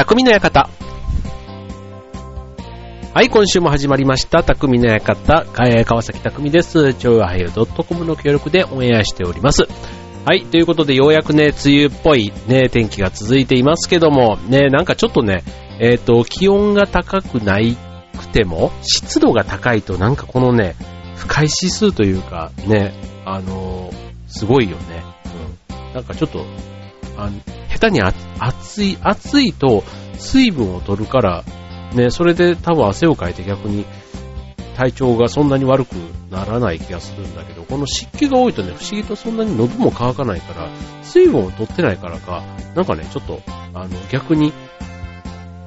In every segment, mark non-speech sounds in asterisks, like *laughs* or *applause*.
匠の館。はい、今週も始まりました。匠の館、えー川崎匠です。超和平洋 .com の協力でオンエアしております。はい、ということでようやくね、梅雨っぽいね、天気が続いていますけども、ね、なんかちょっとね、えっ、と、気温が高くないくても、湿度が高いとなんかこのね、不快指数というか、ね、あのーすごいよね。うん。なんかちょっと、あ下手にあ暑い、暑いと水分を取るから、ね、それで多分汗をかいて逆に体調がそんなに悪くならない気がするんだけど、この湿気が多いとね、不思議とそんなに喉も乾かないから、水分を取ってないからか、なんかね、ちょっと、あの、逆に、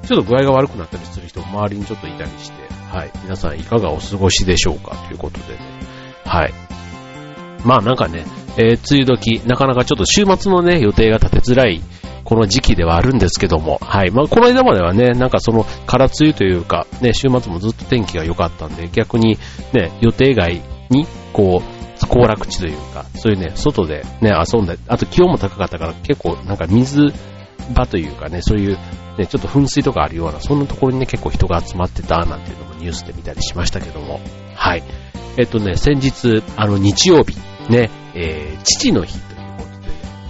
ちょっと具合が悪くなったりする人も周りにちょっといたりして、はい。皆さんいかがお過ごしでしょうかということでね。はい。まあなんかね、えー梅雨時、なかなかちょっと週末のね、予定が立てづらい、この時期ではあるんですけども、はい。まあこの間まではね、なんかその、空梅雨というか、ね、週末もずっと天気が良かったんで、逆にね、予定外に、こう、行楽地というか、そういうね、外でね、遊んだり、あと気温も高かったから結構なんか水場というかね、そういう、ね、ちょっと噴水とかあるような、そんなところにね、結構人が集まってたなんていうのもニュースで見たりしましたけども、はい。えっとね、先日、あの、日曜日、ね、えー、父の日ということで、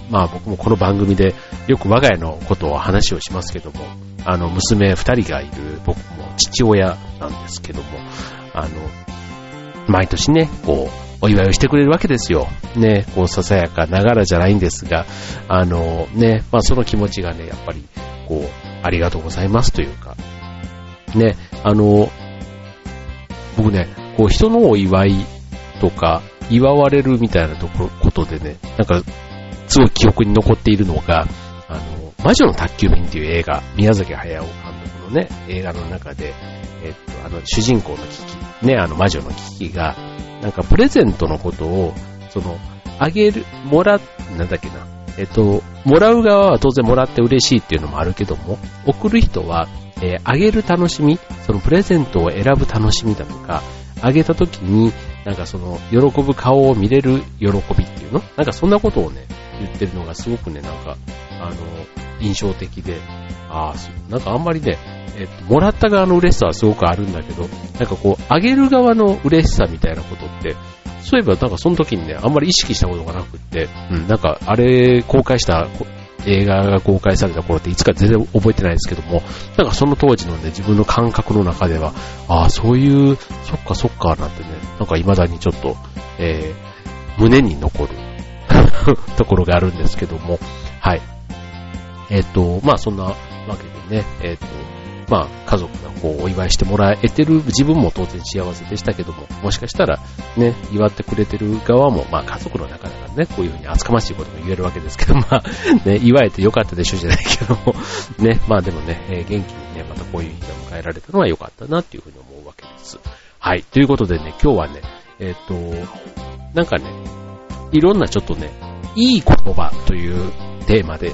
まあ僕もこの番組でよく我が家のことを話をしますけども、あの、娘二人がいる僕も父親なんですけども、あの、毎年ね、こう、お祝いをしてくれるわけですよ。ね、こう、ささやかながらじゃないんですが、あの、ね、まあその気持ちがね、やっぱり、こう、ありがとうございますというか、ね、あの、僕ね、こう、人のお祝いとか、祝われるみたいなとこ、ことでね、なんか、すごい記憶に残っているのが、あの、魔女の宅急便っていう映画、宮崎駿監督のね、映画の中で、えっと、あの、主人公のキキ、ね、あの、魔女のキキが、なんか、プレゼントのことを、その、あげる、もら、なんだっけな、えっと、もらう側は当然もらって嬉しいっていうのもあるけども、送る人は、えーあげる楽しみ、そのプレゼントを選ぶ楽しみだとか、あげた時に、なんかその、喜ぶ顔を見れる喜びっていうの？なんかそんなことをね、言ってるのがすごくね、なんか、あの、印象的で、ああ、なんかあんまりね、えっと、もらった側の嬉しさはすごくあるんだけど、なんかこう、あげる側の嬉しさみたいなことって、そういえばなんかその時にね、あんまり意識したことがなくって、うん、なんかあれ公開した映画が公開された頃っていつか全然覚えてないですけども、なんかその当時のね、自分の感覚の中では、ああ、そういう、そっかそっかなんてね、なんか未だにちょっと、えー、胸に残る *laughs* ところがあるんですけども、はい。えっ、と、まあそんなわけでね、えっ、と、まあ家族がこうお祝いしてもらえてる自分も当然幸せでしたけども、もしかしたらね、祝ってくれてる側も、まあ家族の中だからね、こういうふうに厚かましいことも言えるわけですけど、*laughs* まあね、祝えてよかったでしょじゃないけども、ね、まあでもね、えー元気にね、またこういう日が迎えられたのは良かったなっていうふうに思うわけです。はい。ということでね、今日はね、えっ、と、なんかね、いろんなちょっとね、いい言葉というテーマで、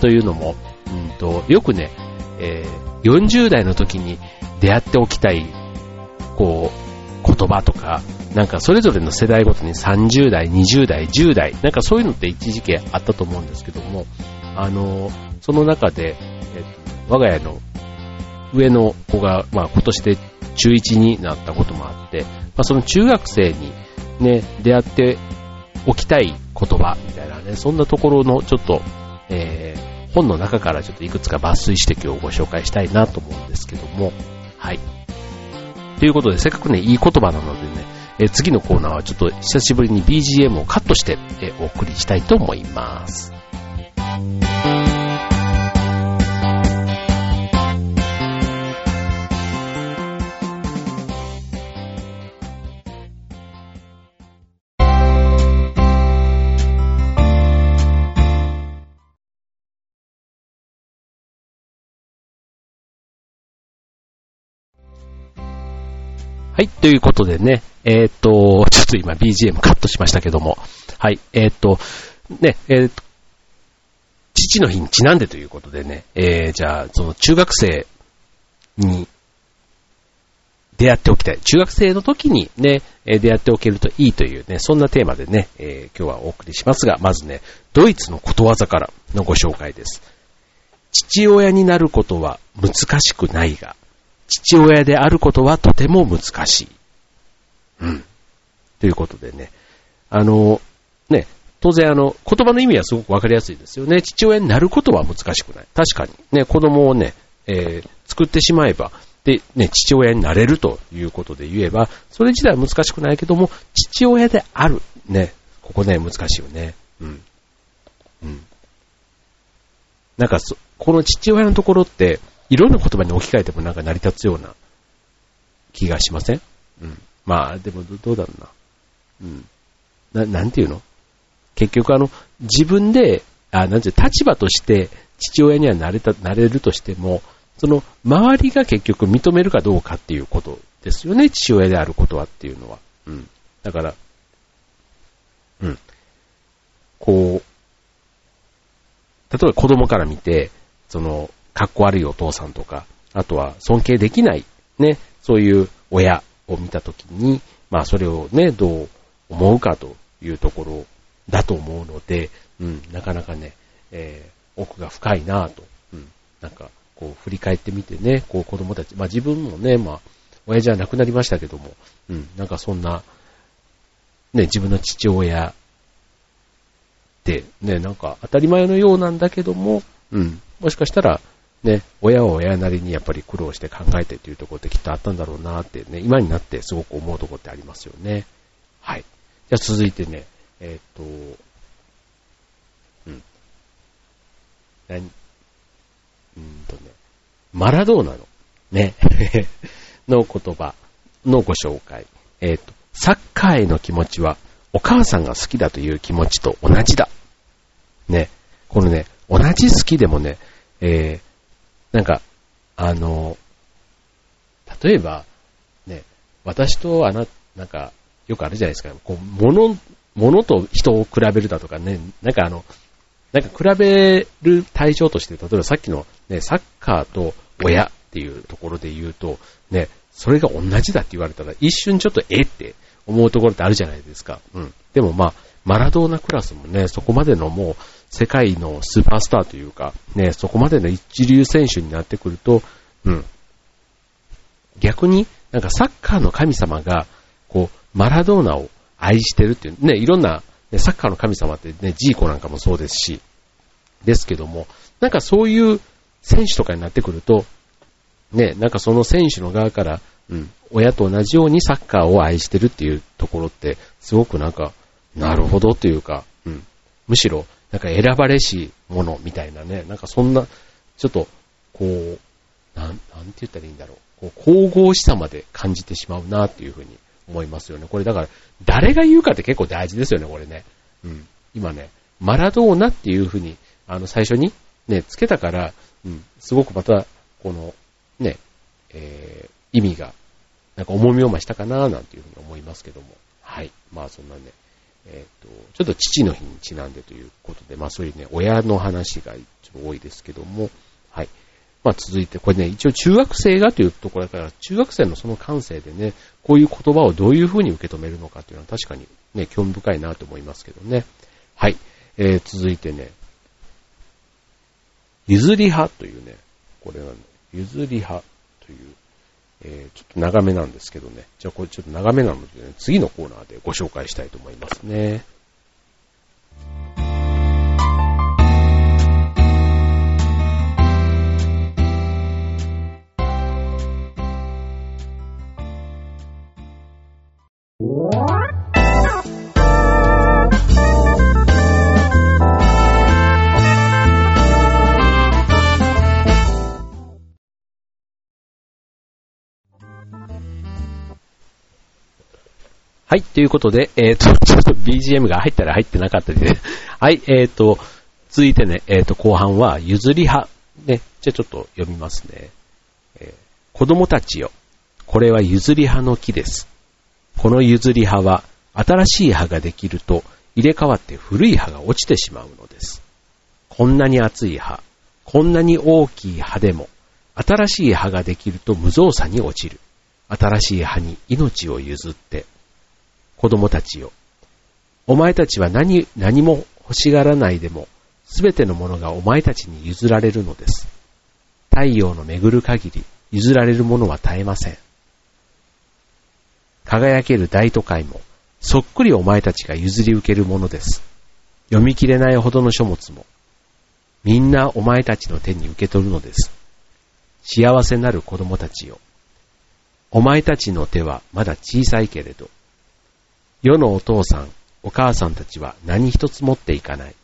というのも、うんと、よくね、えー40代の時に出会っておきたい、こう、言葉とか、なんかそれぞれの世代ごとに30代、20代、10代、なんかそういうのって一時期あったと思うんですけども、あの、その中で、えっと、我が家の上の子が、まあ今年で中1になったこともあって、まあその中学生にね、出会っておきたい言葉みたいなね、そんなところのちょっと、えー本の中からちょっといくつか抜粋して今日ご紹介したいなと思うんですけども、はい。ということで、せっかくね、いい言葉なのでね、え次のコーナーはちょっと久しぶりに BGM をカットして、えお送りしたいと思います。はい、ということでね、えーっと、ちょっと今 BGM カットしましたけども、はい、えーっと、ね、えーっと、父の日にちなんでということでね、えー、じゃあ、その中学生に出会っておきたい。中学生の時にね、出会っておけるといいというね、そんなテーマでね、えー今日はお送りしますが、まずね、ドイツのことわざからのご紹介です。父親になることは難しくないが、父親であることはとても難しい。うん。ということでね。あの、ね、当然あの、言葉の意味はすごくわかりやすいですよね。父親になることは難しくない。確かに。ね、子供をね、えー、作ってしまえば、で、ね、父親になれるということで言えば、それ自体は難しくないけども、父親である。ね、ここね、難しいよね。うん。うん。なんかそこの父親のところって、いろんな言葉に置き換えてもなんか成り立つような気がしません？うん。まあ、でもどうだろうな。うん。な、なんていうの？結局あの、自分で、あ、なんていう、立場として父親にはなれた、なれるとしても、その、周りが結局認めるかどうかっていうことですよね、父親であることはっていうのは。うん。だから、うん。こう、例えば子供から見て、その、かっこ悪いお父さんとか、あとは尊敬できない、ね、そういう親を見たときに、まあそれをね、どう思うかというところだと思うので、うん、なかなかね、えー、奥が深いなぁと、うん、なんか、こう振り返ってみてね、こう子供たち、まあ自分もね、まあ、親じゃなくなりましたけども、うん、なんかそんな、ね、自分の父親って、ね、なんか当たり前のようなんだけども、うん、もしかしたら、ね、親は親なりにやっぱり苦労して考えてっていうところってきっとあったんだろうなってね、今になってすごく思うところってありますよね。はい。じゃあ続いてね、えっ、と、うん。何うんとね、マラドーナの、ね、*laughs* の言葉のご紹介。えっ、と、サッカーへの気持ちは、お母さんが好きだという気持ちと同じだ。ね、このね、同じ好きでもね、えー、なんか、あの、例えば、ね、私とあな、なんか、よくあるじゃないですか。こう、物、物と人を比べるだとかね、なんかあの、なんか比べる対象として、例えばさっきのね、サッカーと親っていうところで言うと、ね、それが同じだって言われたら一瞬ちょっとえって思うところってあるじゃないですか。うん。でもまあ、マラドーナクラスもね、そこまでのもう世界のスーパースターというか、ね、そこまでの一流選手になってくると、うん。逆に、なんかサッカーの神様が、こう、マラドーナを愛してるっていう、ね、いろんな、ね、サッカーの神様ってね、ジーコなんかもそうですし、ですけども、なんかそういう選手とかになってくると、ね、なんかその選手の側から、うん、親と同じようにサッカーを愛してるっていうところって、すごくなんか、なるほどというか、うん、むしろ、なんか選ばれしものみたいなね、なんかそんな、ちょっと、こう、なん、なんて言ったらいいんだろう。こう、神々しさまで感じてしまうなっていうふうに思いますよね。これだから、誰が言うかって結構大事ですよね、これね。うん。今ね、マラドーナっていうふうに、あの、最初にね、つけたから、うん、すごくまた、この、ね、えー、意味が、なんか重みを増したかななんていうふうに思いますけども。はい。まあそんなね、えっ、ー、と、ちょっと父の日にちなんでということで、まあそういうね、親の話が多いですけども、はい。まあ続いて、これね、一応中学生がというところだから、中学生のその感性でね、こういう言葉をどういうふうに受け止めるのかっていうのは確かにね、興味深いなと思いますけどね。はい。えー、続いてね、譲り派というね、これはね、譲り派という、えー、ちょっと長めなんですけどね。じゃあこれちょっと長めなのでね、次のコーナーでご紹介したいと思いますね。はい、ということで、えっ、ー、*laughs* と、ちょっと BGM が入ったら入ってなかったです、ね、*laughs* はい、えっ、ー、と、続いてね、えっ、ー、と、後半は、譲り派。ね、じゃあちょっと読みますね。えー、子供たちよ、これは譲り派の木です。この譲り派は、新しい葉ができると、入れ替わって古い葉が落ちてしまうのです。こんなに厚い葉、こんなに大きい葉でも、新しい葉ができると無造作に落ちる。新しい葉に命を譲って、子供たちよ。お前たちは何、何も欲しがらないでも、すべてのものがお前たちに譲られるのです。太陽の巡る限り、譲られるものは絶えません。輝ける大都会も、そっくりお前たちが譲り受けるものです。読み切れないほどの書物も、みんなお前たちの手に受け取るのです。幸せなる子供たちよ。お前たちの手はまだ小さいけれど、世のお父さん、お母さんたちは何一つ持っていかない。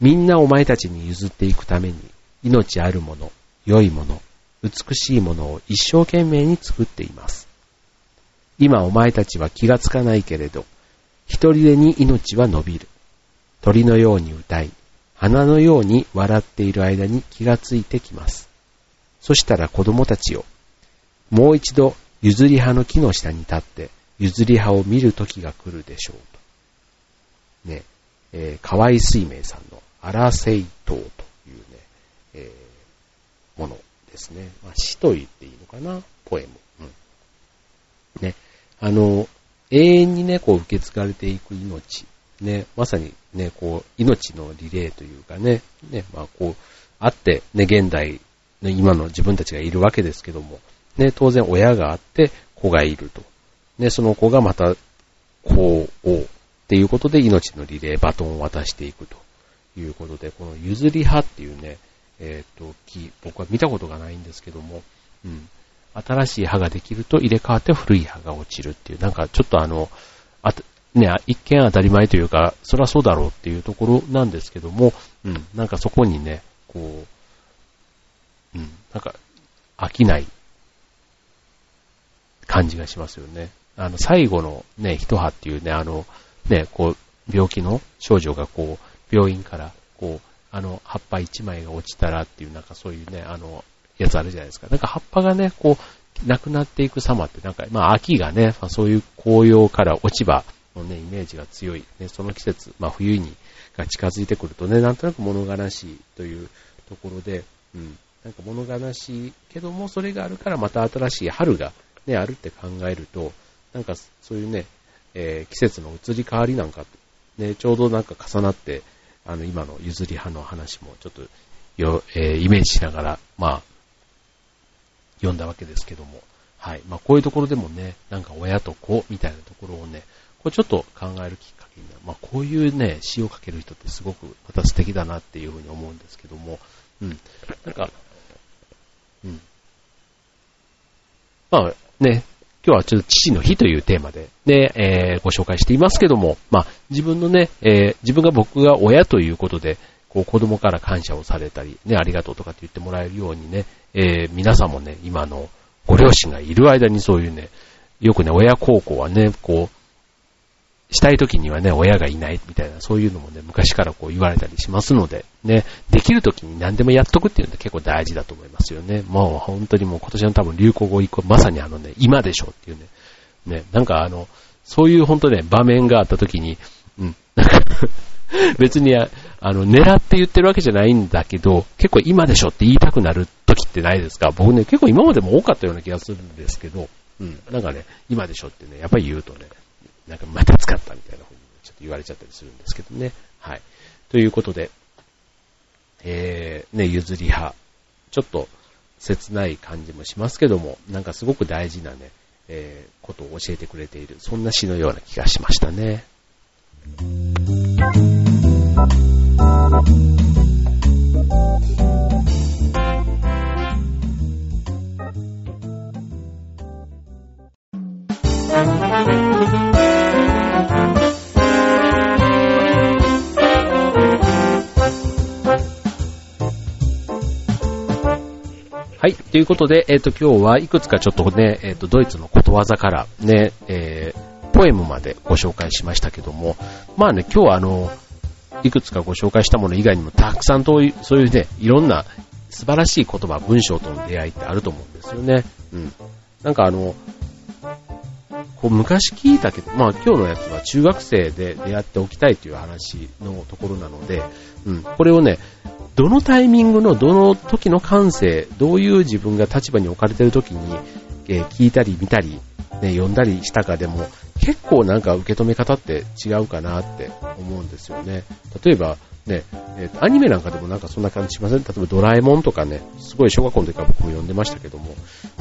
みんなお前たちに譲っていくために、命あるもの、良いもの、美しいものを一生懸命に作っています。今お前たちは気がつかないけれど、一人でに命は伸びる。鳥のように歌い、花のように笑っている間に気がついてきます。そしたら子供たちよ、もう一度譲り葉の木の下に立って譲り葉を見る時が来るでしょうと。ね、えー、河合水明さんの荒聖島というね、えー、ものですね。まあ、詩と言っていいのかな？ポエム。うん。ね、あの、永遠にね、こう受け継がれていく命。ね、まさにね、こう、命のリレーというかね、ね、まあこう、あって、ね、現代の今の自分たちがいるわけですけども、ね、当然親があって子がいると。ね、その子がまた子をっていうことで命のリレー、バトンを渡していくということで、この譲り葉っていうね、えっ、ー、と、木、僕は見たことがないんですけども、うん。新しい葉ができると入れ替わって古い葉が落ちるっていう、なんかちょっとあの、あね、一見当たり前というか、そりゃそうだろうっていうところなんですけども、うん、なんかそこにね、こう、うん、なんか飽きない感じがしますよね。あの、最後のね、一葉っていうね、あの、ね、こう、病気の少女がこう、病院から、こう、あの、葉っぱ一枚が落ちたらっていう、なんかそういうね、あの、やつあるじゃないですか。なんか葉っぱがね、こう、なくなっていく様って、なんか、まあ秋がね、まあ、そういう紅葉から落ち葉のね、イメージが強い。ね、その季節、まあ冬に、が近づいてくるとね、なんとなく物悲しいというところで、うん、なんか物悲しいけども、それがあるからまた新しい春がね、あるって考えると、なんかそういうね、えー、季節の移り変わりなんか、ね、ちょうどなんか重なって、あの、今の譲り派の話もちょっとよ、えー、イメージしながら、まあ、読んだわけですけども、はい。まあ、こういうところでもね、なんか親と子みたいなところをね、これちょっと考えるきっかけになる。まあ、こういうね、詩を書ける人ってすごくまた素敵だなっていうふうに思うんですけども、うん。なんか、うん。まあ、ね、今日はちょっと父の日というテーマで、ね、えー、ご紹介していますけども、まあ、自分のね、えー、自分が僕が親ということで、こう子供から感謝をされたり、ね、ありがとうとかって言ってもらえるようにね、えー、皆さんもね、今のご両親がいる間にそういうね、よくね、親孝行はね、こう、したい時にはね、親がいないみたいな、そういうのもね、昔からこう言われたりしますので、ね、できる時に何でもやっとくっていうのは結構大事だと思いますよね。もう本当にもう今年の多分流行語以降、まさにあのね、今でしょっていうね、ね、なんかあの、そういう本当ね、場面があった時に、うん、なんか *laughs* 別にあの、狙って言ってるわけじゃないんだけど、結構今でしょって言いたくなる時ってないですか？僕ね、結構今までも多かったような気がするんですけど、うん、なんかね、今でしょってね、やっぱり言うとね、なんかまた使ったみたいな風にちょっと言われちゃったりするんですけどね。はい。ということで、えー、ね、譲り派。ちょっと切ない感じもしますけども、なんかすごく大事なね、えー、ことを教えてくれている、そんな詩のような気がしましたね。はい。ということで、えっ、ー、と、今日はいくつかちょっとね、えっ、ー、と、ドイツのことわざからね、えー、ポエムまでご紹介しましたけども、まあね、今日はあの、いくつかご紹介したもの以外にもたくさんとそういうね、いろんな素晴らしい言葉、文章との出会いってあると思うんですよね。うん。なんかあの、こう昔聞いたけど、まあ今日のやつは中学生で出会っておきたいという話のところなので、うん、これをね、どのタイミングのどの時の感性、どういう自分が立場に置かれてる時に、えー、聞いたり見たり、ね、読んだりしたかでも、結構なんか受け止め方って違うかなって思うんですよね。例えば、ね、えー、アニメなんかでもなんかそんな感じしません？例えばドラえもんとかね、すごい小学校の時から僕も読んでましたけども、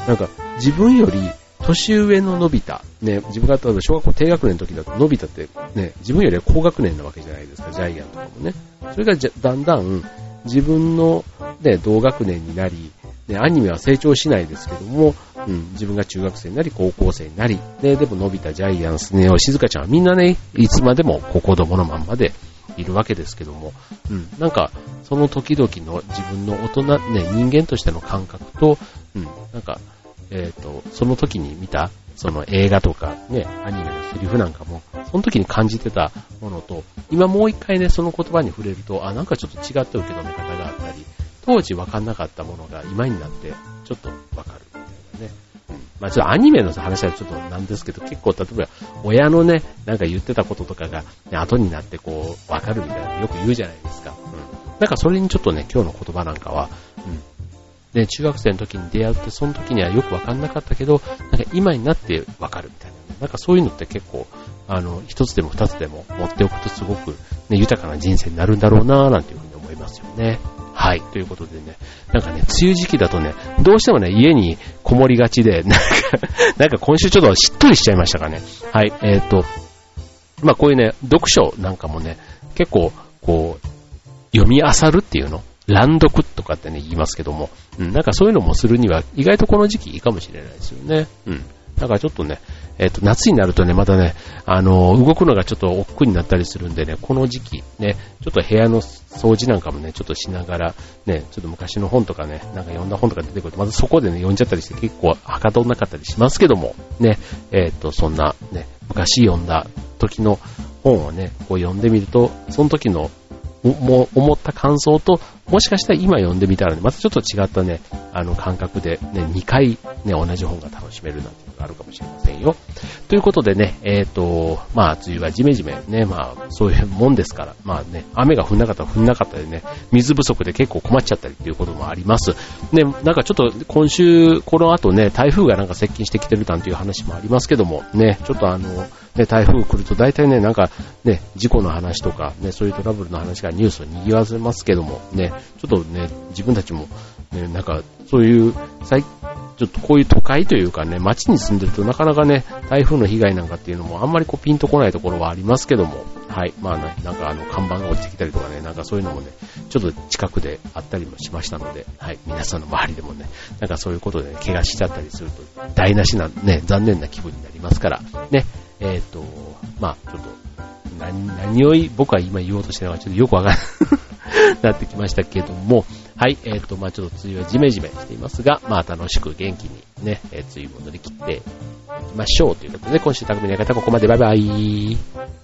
なんか自分より年上ののび太、ね、自分が例えば小学校低学年の時だとのび太ってね、自分よりは高学年なわけじゃないですか、ジャイアンとかもね。それがだんだん自分の、ね、同学年になり、ね、アニメは成長しないですけども、うん、自分が中学生になり、高校生になり、ね、でものび太、ジャイアン、スネ夫、静香ちゃんはみんなね、いつまでも子供のまんまでいるわけですけども、うん、なんか、その時々の自分の大人、ね、人間としての感覚と、うん、なんか、えっ、ー、と、その時に見た、その映画とかね、アニメのセリフなんかも、その時に感じてたものと、今もう一回ね、その言葉に触れると、あ、なんかちょっと違った受け止め方があったり、当時分かんなかったものが今になって、ちょっと分かるみたいなね。まあちょっとアニメの話はちょっとなんですけど、結構例えば親のね、なんか言ってたこととかが、ね、後になってこう、分かるみたいなよく言うじゃないですか。うん。なんかそれにちょっとね、今日の言葉なんかは、うん。で、中学生の時に出会って、その時にはよくわかんなかったけど、なんか今になってわかるみたいな。なんかそういうのって結構、あの、一つでも二つでも持っておくとすごく、ね、豊かな人生になるんだろうなぁなんていうふうに思いますよね。はい。ということでね、なんかね、梅雨時期だとね、どうしてもね、家にこもりがちで、*laughs* なんか、なんか今週ちょっとしっとりしちゃいましたかね。はい。えっ、ー、と、まあこういうね、読書なんかもね、結構、こう、読み漁るっていうの乱読とかってね、言いますけども、うん、なんかそういうのもするには、意外とこの時期いいかもしれないですよね。うん。だからちょっとね、えっ、ー、と、夏になるとね、またね、あの、動くのがちょっと億劫になったりするんでね、この時期、ね、ちょっと部屋の掃除なんかもね、ちょっとしながら、ね、ちょっと昔の本とかね、なんか読んだ本とか出てくると、まずそこでね、読んじゃったりして結構はかどんなかったりしますけども、ね、えっ、ー、と、そんな、ね、昔読んだ時の本をね、こう読んでみると、その時のも思った感想と、もしかしたら今読んでみたらね、またちょっと違ったね、あの感覚でね、2回ね、同じ本が楽しめるなんて。があるかもしれませんよ。ということでね、えっ、ー、と、まあ、梅雨はジメジメね、まあ、そういうもんですから、まあね、雨が降んなかったら降んなかったでね、水不足で結構困っちゃったりっていうこともあります。ね、なんかちょっと今週、この後ね、台風がなんか接近してきてるなんていう話もありますけども、ね、ちょっとあの、ね、台風来ると大体ね、なんかね、事故の話とか、ね、そういうトラブルの話がニュースを賑わせますけども、ね、ちょっとね、自分たちも、ね、なんか、そういう、最ちょっとこういう都会というかね、街に住んでるとなかなかね、台風の被害なんかっていうのもあんまりこうピンとこないところはありますけども、はい。まあねなんかあの看板が落ちてきたりとかね、なんかそういうのもね、ちょっと近くであったりもしましたので、はい。皆さんの周りでもね、なんかそういうことで、ね、怪我しちゃったりすると台無しなね、残念な気分になりますから、ね、えっ、ー、と、まあちょっと、何、何を僕は今言おうとしてるのかちょっとよくわからなってきましたけども、はい、えっ、ー、と、まあちょっと梅雨はジメジメしていますが、まあ楽しく元気にね、えー、梅雨も乗り切っていきましょうということで、今週匠の方ここまでバイバイ。